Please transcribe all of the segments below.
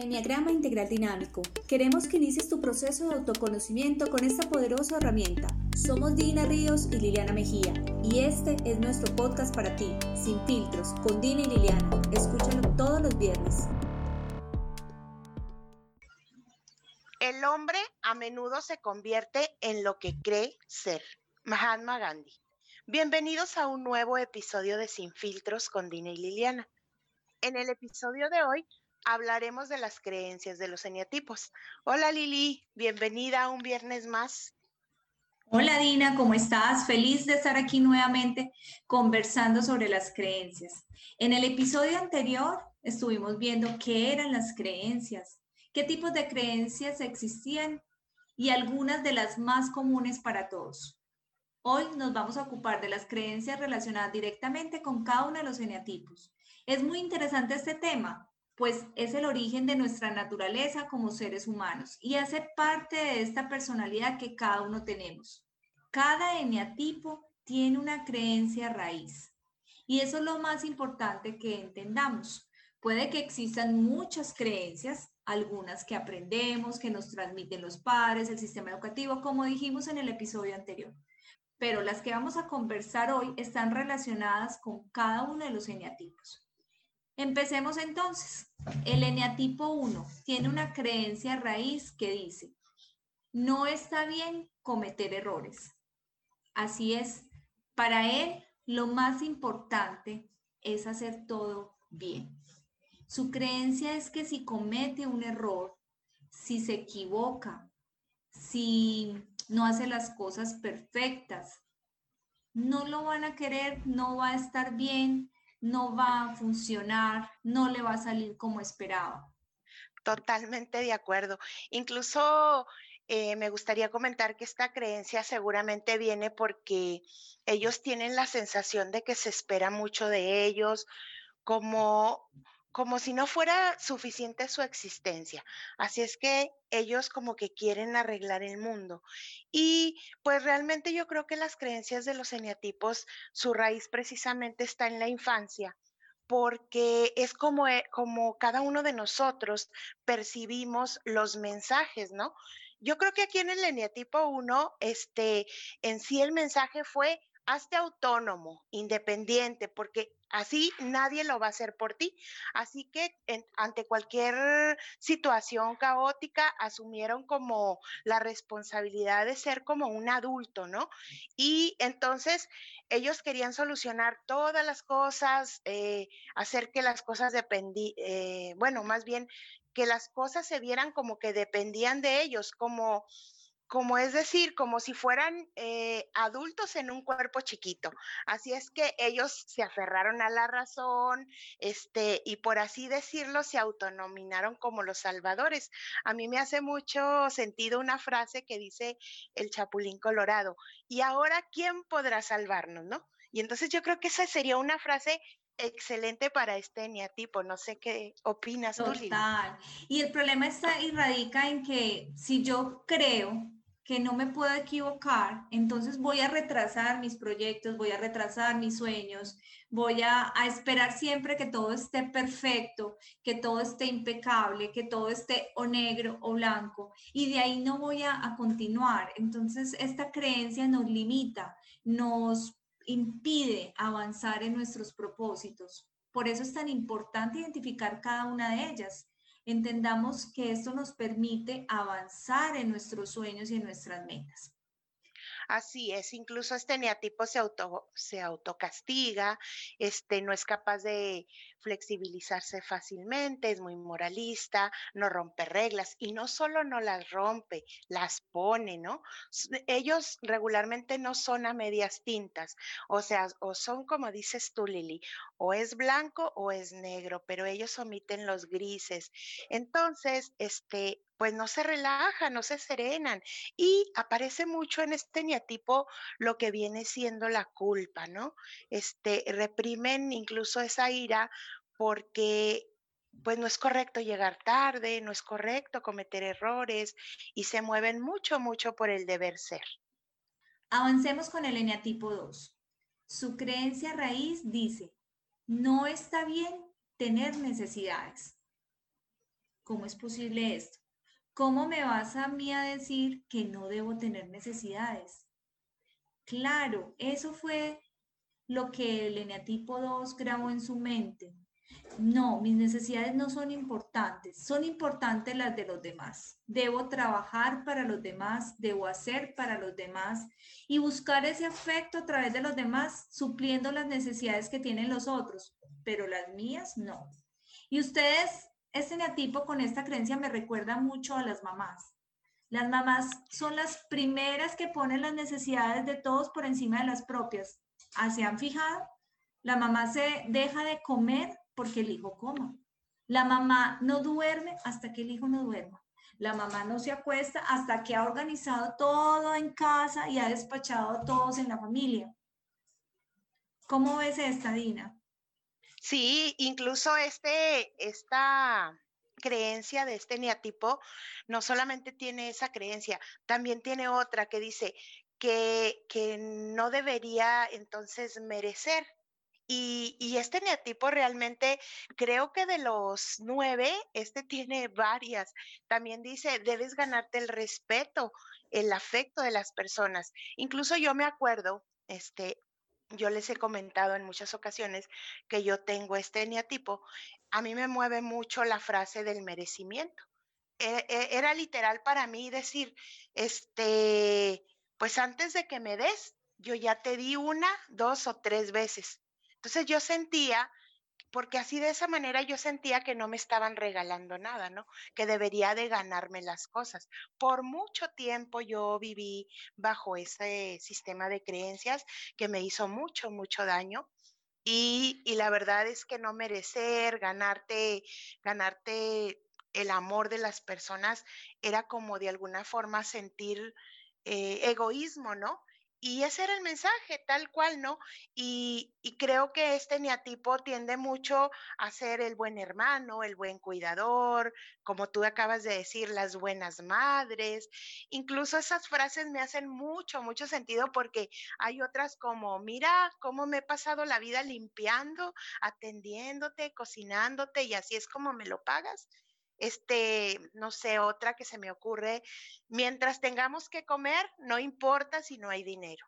Enneagrama Integral Dinámico. Queremos que inicies tu proceso de autoconocimiento con esta poderosa herramienta. Somos Dina Ríos y Liliana Mejía, y este es nuestro podcast para ti, sin filtros, con Dina y Liliana. Escúchalo todos los viernes. El hombre a menudo se convierte en lo que cree ser. Mahatma Gandhi. Bienvenidos a un nuevo episodio de Sin Filtros con Dina y Liliana. En el episodio de hoy hablaremos de las creencias de los eneatipos. Hola Lili, bienvenida a un viernes más. Hola Dina, ¿cómo estás? Feliz de estar aquí nuevamente conversando sobre las creencias. En el episodio anterior estuvimos viendo qué eran las creencias, qué tipos de creencias existían y algunas de las más comunes para todos. Hoy nos vamos a ocupar de las creencias relacionadas directamente con cada uno de los eneatipos. Es muy interesante este tema pues es el origen de nuestra naturaleza como seres humanos y hace parte de esta personalidad que cada uno tenemos. Cada eneatipo tiene una creencia raíz y eso es lo más importante que entendamos. Puede que existan muchas creencias, algunas que aprendemos, que nos transmiten los padres, el sistema educativo, como dijimos en el episodio anterior. Pero las que vamos a conversar hoy están relacionadas con cada uno de los eneatipos. Empecemos entonces. El eneatipo 1 tiene una creencia raíz que dice, no está bien cometer errores. Así es, para él lo más importante es hacer todo bien. Su creencia es que si comete un error, si se equivoca, si no hace las cosas perfectas, no lo van a querer, no va a estar bien, no va a funcionar, no le va a salir como esperaba. Totalmente de acuerdo. Incluso eh, me gustaría comentar que esta creencia seguramente viene porque ellos tienen la sensación de que se espera mucho de ellos, como como si no fuera suficiente su existencia. Así es que ellos como que quieren arreglar el mundo. Y pues realmente yo creo que las creencias de los eneatipos, su raíz precisamente está en la infancia porque es como, eh, como cada uno de nosotros percibimos los mensajes, ¿no? Yo creo que aquí en el eneatipo 1, este, en sí el mensaje fue hazte autónomo, independiente, porque así nadie lo va a hacer por ti. Así que ante cualquier situación caótica asumieron como la responsabilidad de ser como un adulto, ¿no? Y entonces ellos querían solucionar todas las cosas, eh, hacer que las cosas dependían, eh, bueno, más bien que las cosas se vieran como que dependían de ellos, como como es decir, como si fueran eh, adultos en un cuerpo chiquito. Así es que ellos se aferraron a la razón, este, y por así decirlo, se autonominaron como los salvadores. A mí me hace mucho sentido una frase que dice el Chapulín Colorado, y ahora, ¿quién podrá salvarnos, no? Y entonces yo creo que esa sería una frase excelente para este eneatipo. No sé qué opinas Total. tú. Y el problema está y radica en que si yo creo que no me puedo equivocar, entonces voy a retrasar mis proyectos, voy a retrasar mis sueños, voy a, esperar siempre que todo esté perfecto, que todo esté impecable, que todo esté o negro o blanco, y de ahí no voy a, a continuar. Entonces, esta creencia nos limita, nos impide avanzar en nuestros propósitos. Por eso es tan importante identificar cada una de ellas entendamos que esto nos permite avanzar en nuestros sueños y en nuestras metas. Así es, incluso este neatipo se, auto, se autocastiga, este, no es capaz de flexibilizarse fácilmente, es muy moralista, no rompe reglas y no solo no las rompe, las pone, ¿no? Ellos regularmente no son a medias tintas, o sea, o son como dices tú, Lili, o es blanco o es negro, pero ellos omiten los grises. Entonces, este, pues no se relajan, no se serenan. Y aparece mucho en este neatipo lo que viene siendo la culpa, ¿no? Este, reprimen incluso esa ira porque pues no es correcto llegar tarde, no es correcto cometer errores y se mueven mucho, mucho por el deber ser. Avancemos con el eneatipo 2. Su creencia raíz dice, no está bien tener necesidades. ¿cómo es posible esto? ¿Cómo me vas a mí a decir que no debo tener necesidades? Claro, eso fue lo que el eneatipo 2 grabó en su mente. No, mis necesidades no son importantes, son importantes las de los demás. Debo trabajar para los demás, debo hacer para los demás y buscar ese afecto a través de los demás, supliendo las necesidades que tienen los otros, pero las mías no. Y ustedes, este neatipo con esta creencia me recuerda mucho a las mamás. Las mamás son las primeras que ponen las necesidades de todos por encima de las propias. ¿Se han fijado? La mamá se deja de comer porque el hijo coma. La mamá no duerme hasta que el hijo no duerma. La mamá no se acuesta hasta que ha organizado todo en casa y ha despachado a todos en la familia. ¿Cómo ves esta, Dina? Sí, incluso este, esta creencia de este neatipo no solamente tiene esa creencia, también tiene otra que dice que, que no debería entonces merecer y, este neatipo realmente, creo que de los nueve, este tiene varias. También dice, debes ganarte el respeto, el afecto de las personas. Incluso yo me acuerdo, este, yo les he comentado en muchas ocasiones que yo tengo este neatipo. A mí me mueve mucho la frase del merecimiento. E, e, era literal para mí decir, este, pues antes de que me des, yo ya te di una, dos o tres veces. Entonces yo sentía, porque así de esa manera yo sentía que no me estaban regalando nada, ¿no? Que debería de ganarme las cosas. Por mucho tiempo yo viví bajo ese sistema de creencias que me hizo mucho, mucho daño. Y, y la verdad es que no merecer, ganarte, ganarte el amor de las personas era como de alguna forma sentir eh, egoísmo, ¿no? Y ese era el mensaje, tal cual, ¿no? Y, creo que este neatipo tiende mucho a ser el buen hermano, el buen cuidador, como tú acabas de decir, las buenas madres. Incluso esas frases me hacen mucho, mucho sentido porque hay otras como, mira cómo me he pasado la vida limpiando, atendiéndote, cocinándote y así es como me lo pagas este, no sé, otra que se me ocurre, mientras tengamos que comer, no importa si no hay dinero.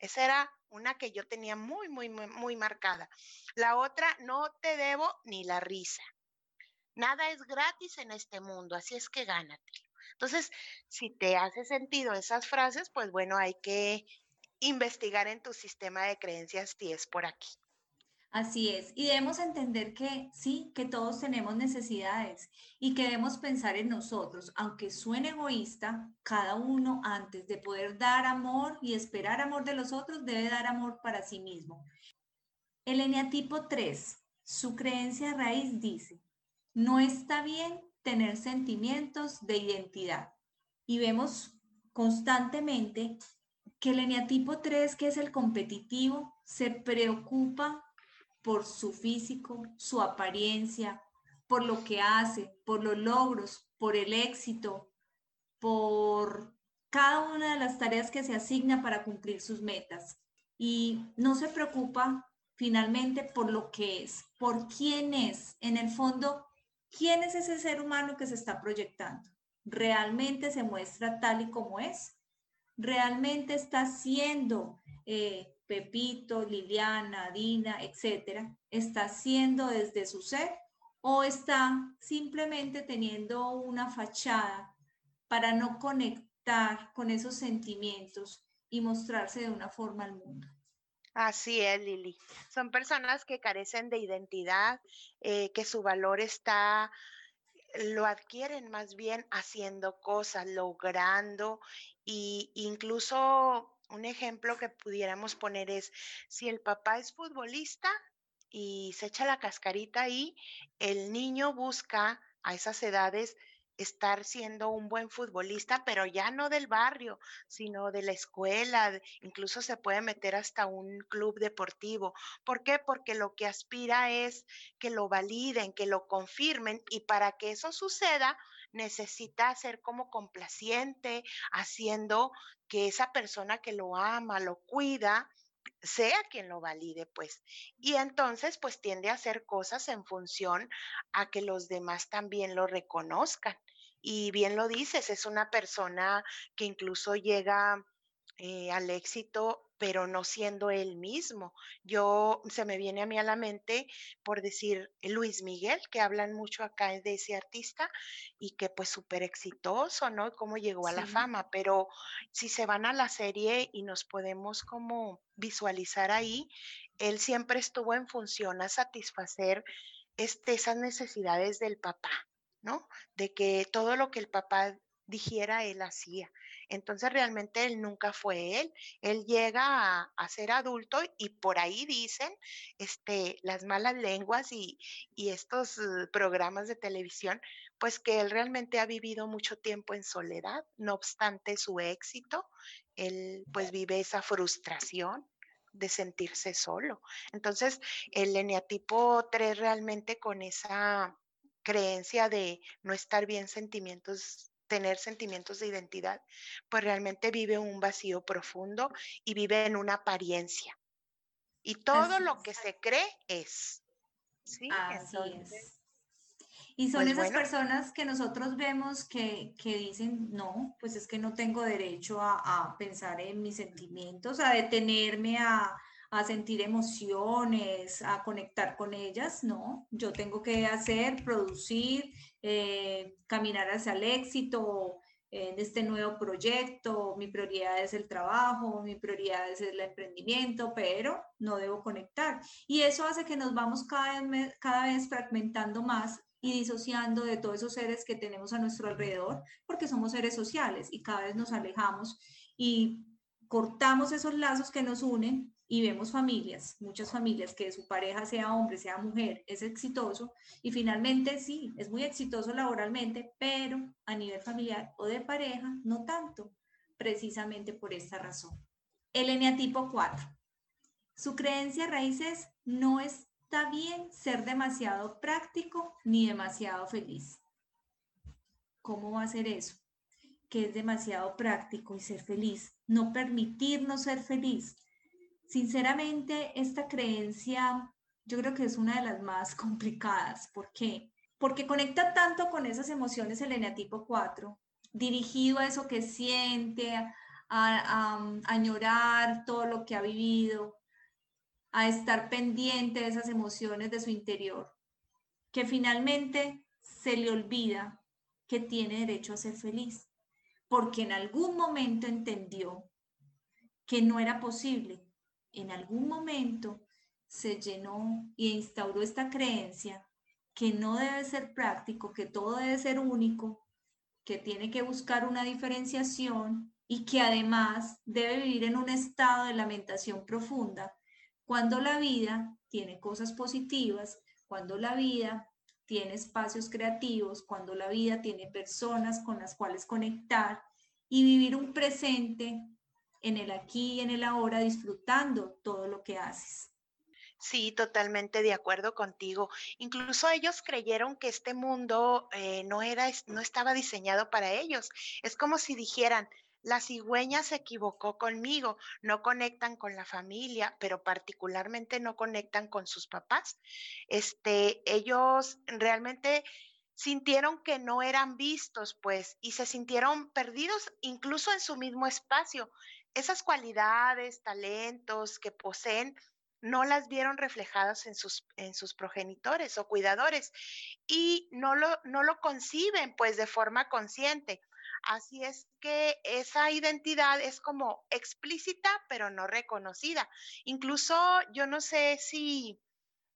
Esa era una que yo tenía muy, muy, muy, muy marcada. La otra, no te debo ni la risa. Nada es gratis en este mundo, así es que gánatelo. Entonces, si te hace sentido esas frases, pues bueno, hay que investigar en tu sistema de creencias si es por aquí. Así es, y debemos entender que sí, que todos tenemos necesidades y que debemos pensar en nosotros, aunque suene egoísta, cada uno antes de poder dar amor y esperar amor de los otros, debe dar amor para sí mismo. El eneatipo 3, su creencia raíz dice, no está bien tener sentimientos de identidad. Y vemos constantemente que el eneatipo 3, que es el competitivo, se preocupa por su físico, su apariencia, por lo que hace, por los logros, por el éxito, por cada una de las tareas que se asigna para cumplir sus metas. Y no se preocupa finalmente por lo que es, por quién es. En el fondo, ¿quién es ese ser humano que se está proyectando? ¿Realmente se muestra tal y como es? ¿Realmente está siendo eh, Pepito, Liliana, Dina, etcétera, está haciendo desde su ser o está simplemente teniendo una fachada para no conectar con esos sentimientos y mostrarse de una forma al mundo. Así es, Lili. Son personas que carecen de identidad, eh, que su valor está, lo adquieren más bien haciendo cosas, logrando e incluso un ejemplo que pudiéramos poner es, si el papá es futbolista y se echa la cascarita ahí, el niño busca a esas edades estar siendo un buen futbolista, pero ya no del barrio, sino de la escuela, incluso se puede meter hasta un club deportivo. ¿Por qué? Porque lo que aspira es que lo validen, que lo confirmen y para que eso suceda, necesita ser como complaciente, haciendo que esa persona que lo ama, lo cuida, sea quien lo valide, pues. Y entonces, pues tiende a hacer cosas en función a que los demás también lo reconozcan. Y bien lo dices, es una persona que incluso llega eh, al éxito pero no siendo él mismo. Yo se me viene a mí a la mente por decir Luis Miguel, que hablan mucho acá de ese artista y que pues súper exitoso, ¿no? Cómo llegó a la fama, pero si se van a la serie y nos podemos como visualizar ahí, él siempre estuvo en función a satisfacer este, esas necesidades del papá, ¿no? De que todo lo que el papá dijera, él hacía. Entonces realmente él nunca fue él. Él llega a, ser adulto y por ahí dicen este, las malas lenguas y, estos uh, programas de televisión, pues que él realmente ha vivido mucho tiempo en soledad, no obstante su éxito, él pues vive esa frustración de sentirse solo. Entonces, el eneatipo 3 realmente con esa creencia de no estar bien sentimientos tener sentimientos de identidad, pues realmente vive un vacío profundo y vive en una apariencia. Y todo lo que se cree es. ¿sí? Así es. Y son pues esas personas que nosotros vemos que, dicen, no, pues es que no tengo derecho a, a pensar en mis sentimientos, a detenerme a, a sentir emociones, a conectar con ellas, no, yo tengo que hacer, producir, eh, caminar hacia el éxito en este nuevo proyecto, mi prioridad es el trabajo, mi prioridad es el emprendimiento, pero no debo conectar. Y eso hace que nos vamos cada vez, cada vez fragmentando más y disociando de todos esos seres que tenemos a nuestro alrededor, porque somos seres sociales y cada vez nos alejamos y cortamos esos lazos que nos unen y vemos familias, muchas familias que su pareja sea hombre, sea mujer, es exitoso y finalmente sí, es muy exitoso laboralmente, pero a nivel familiar o de pareja no tanto, precisamente por esta razón. El eneatipo 4. Su creencia raíz es no está bien ser demasiado práctico ni demasiado feliz. ¿Cómo va a ser eso? Que es demasiado práctico y ser feliz. No permitirnos ser feliz Sinceramente, esta creencia yo creo que es una de las más complicadas. ¿Por qué? Porque conecta tanto con esas emociones el eneatipo 4, dirigido a eso que siente, a, a, añorar todo lo que ha vivido, a estar pendiente de esas emociones de su interior, que finalmente se le olvida que tiene derecho a ser feliz, porque en algún momento entendió que no era posible en algún momento se llenó e instauró esta creencia que no debe ser práctico, que todo debe ser único, que tiene que buscar una diferenciación y que además debe vivir en un estado de lamentación profunda cuando la vida tiene cosas positivas, cuando la vida tiene espacios creativos, cuando la vida tiene personas con las cuales conectar y vivir un presente en el aquí y en el ahora, disfrutando todo lo que haces. Sí, totalmente de acuerdo contigo. Incluso ellos creyeron que este mundo eh, no era, no estaba diseñado para ellos. Es como si dijeran, la cigüeña se equivocó conmigo, no conectan con la familia, pero particularmente no conectan con sus papás. Este, ellos realmente sintieron que no eran vistos, pues, y se sintieron perdidos incluso en su mismo espacio esas cualidades, talentos que poseen, no las vieron reflejadas en sus, en sus progenitores o cuidadores y no lo, no lo conciben pues de forma consciente. Así es que esa identidad es como explícita pero no reconocida. Incluso yo no sé si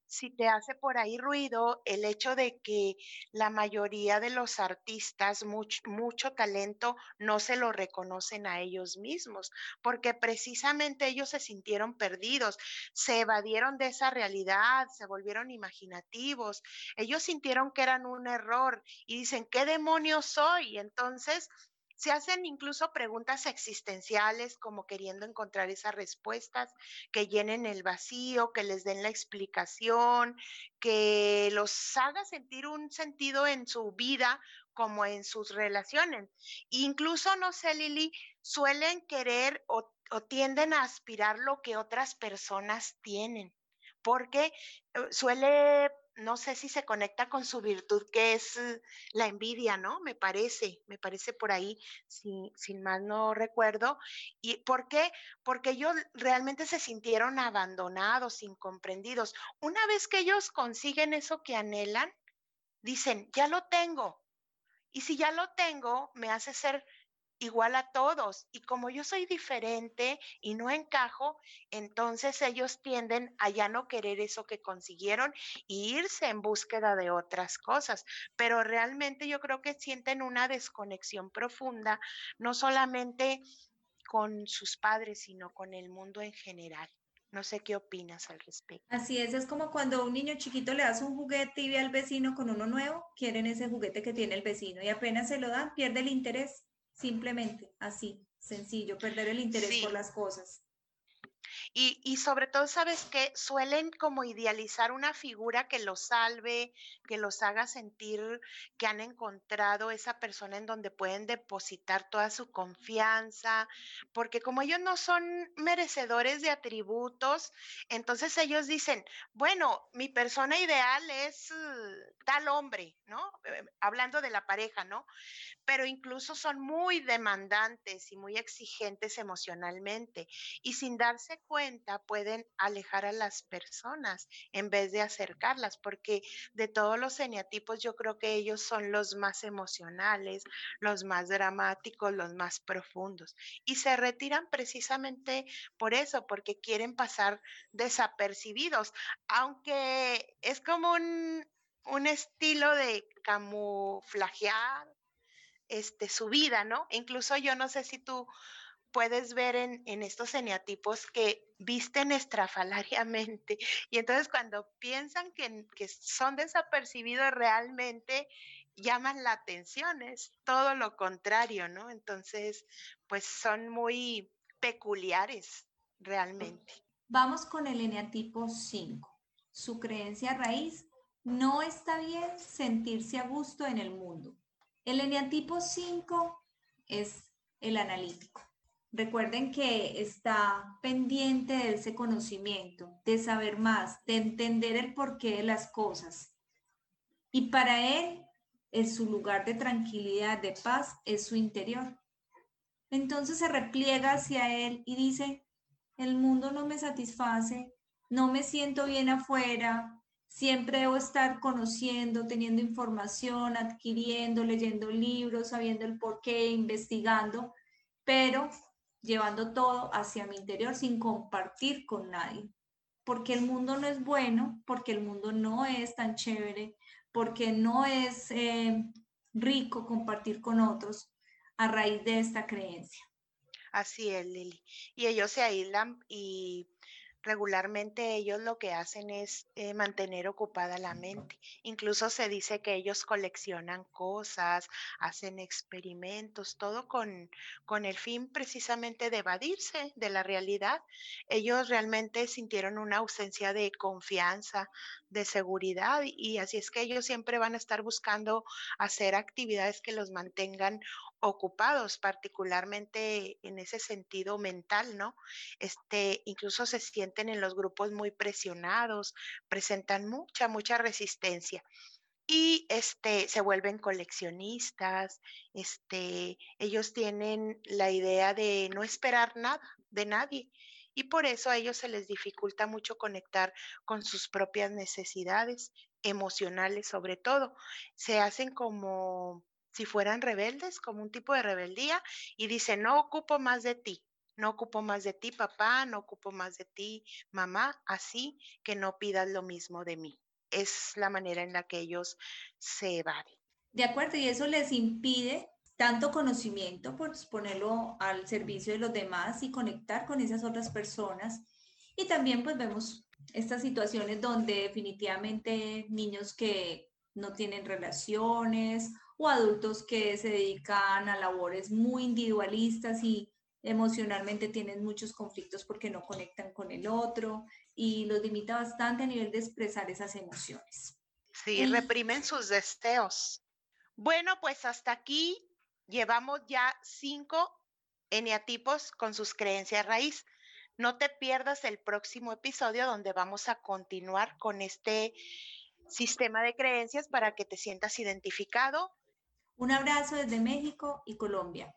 si te hace por ahí ruido el hecho de que la mayoría de los artistas, mucho, talento, no se lo reconocen a ellos mismos, porque precisamente ellos se sintieron perdidos, se evadieron de esa realidad, se volvieron imaginativos, ellos sintieron que eran un error y dicen, ¿qué demonios soy? Entonces se hacen incluso preguntas existenciales como queriendo encontrar esas respuestas que llenen el vacío, que les den la explicación, que los haga sentir un sentido en su vida como en sus relaciones. Incluso, no sé, Lili, suelen querer o, o tienden a aspirar lo que otras personas tienen, porque eh, suele no sé si se conecta con su virtud, que es eh, la envidia, ¿no? Me parece, me parece por ahí, si, sin más no recuerdo. ¿Y por qué? Porque ellos realmente se sintieron abandonados, incomprendidos. Una vez que ellos consiguen eso que anhelan, dicen, ya lo tengo. Y si ya lo tengo, me hace ser igual a todos. Y como yo soy diferente y no encajo, entonces ellos tienden a ya no querer eso que consiguieron e irse en búsqueda de otras cosas. Pero realmente yo creo que sienten una desconexión profunda, no solamente con sus padres, sino con el mundo en general. No sé qué opinas al respecto. Así es, es como cuando a un niño chiquito le das un juguete y ve al vecino con uno nuevo, quieren ese juguete que tiene el vecino y apenas se lo dan, pierde el interés. Simplemente así, sencillo, perder el interés por las cosas. Y, sobre todo, ¿sabes que Suelen como idealizar una figura que los salve, que los haga sentir que han encontrado esa persona en donde pueden depositar toda su confianza, porque como ellos no son merecedores de atributos, entonces ellos dicen, bueno, mi persona ideal es uh, tal hombre, ¿no? Eh, hablando de la pareja, ¿no? Pero incluso son muy demandantes y muy exigentes emocionalmente y sin darse cuenta pueden alejar a las personas en vez de acercarlas, porque de todos los eneatipos yo creo que ellos son los más emocionales, los más dramáticos, los más profundos. Y se retiran precisamente por eso, porque quieren pasar desapercibidos, aunque es como un, un estilo de camuflajear este, su vida, ¿no? Incluso yo no sé si tú puedes ver en, estos eneatipos que visten estrafalariamente y entonces cuando piensan que, que son desapercibidos realmente llaman la atención, es todo lo contrario, ¿no? Entonces, pues son muy peculiares realmente. Vamos con el eneatipo 5. Su creencia raíz, no está bien sentirse a gusto en el mundo. El eneatipo 5 es el analítico. Recuerden que está pendiente de ese conocimiento, de saber más, de entender el porqué de las cosas. Y para él, es su lugar de tranquilidad, de paz, es su interior. Entonces se repliega hacia él y dice, el mundo no me satisface, no me siento bien afuera, siempre debo estar conociendo, teniendo información, adquiriendo, leyendo libros, sabiendo el porqué, investigando, pero llevando todo hacia mi interior sin compartir con nadie. Porque el mundo no es bueno, porque el mundo no es tan chévere, porque no es eh, rico compartir con otros a raíz de esta creencia. Así es, Lili. Y ellos se aíslan y regularmente ellos lo que hacen es eh, mantener ocupada la mente. Incluso se dice que ellos coleccionan cosas, hacen experimentos, todo con, con el fin precisamente de evadirse de la realidad. Ellos realmente sintieron una ausencia de confianza, de seguridad y así es que ellos siempre van a estar buscando hacer actividades que los mantengan ocupados, particularmente en ese sentido mental, ¿no? Este, incluso se sienten en los grupos muy presionados, presentan mucha, mucha resistencia y este se vuelven coleccionistas, este ellos tienen la idea de no esperar nada de nadie y por eso a ellos se les dificulta mucho conectar con sus propias necesidades emocionales sobre todo. Se hacen como si fueran rebeldes, como un tipo de rebeldía, y dice, no ocupo más de ti, no ocupo más de ti, papá, no ocupo más de ti, mamá, así que no pidas lo mismo de mí. Es la manera en la que ellos se evaden. De acuerdo, y eso les impide tanto conocimiento, por ponerlo al servicio de los demás y conectar con esas otras personas. Y también pues vemos estas situaciones donde definitivamente niños que no tienen relaciones o adultos que se dedican a labores muy individualistas y emocionalmente tienen muchos conflictos porque no conectan con el otro y los limita bastante a nivel de expresar esas emociones. Sí, reprimen sus deseos. Bueno, pues hasta aquí llevamos ya cinco eneatipos con sus creencias raíz. No te pierdas el próximo episodio donde vamos a continuar con este sistema de creencias para que te sientas identificado. Un abrazo desde México y Colombia.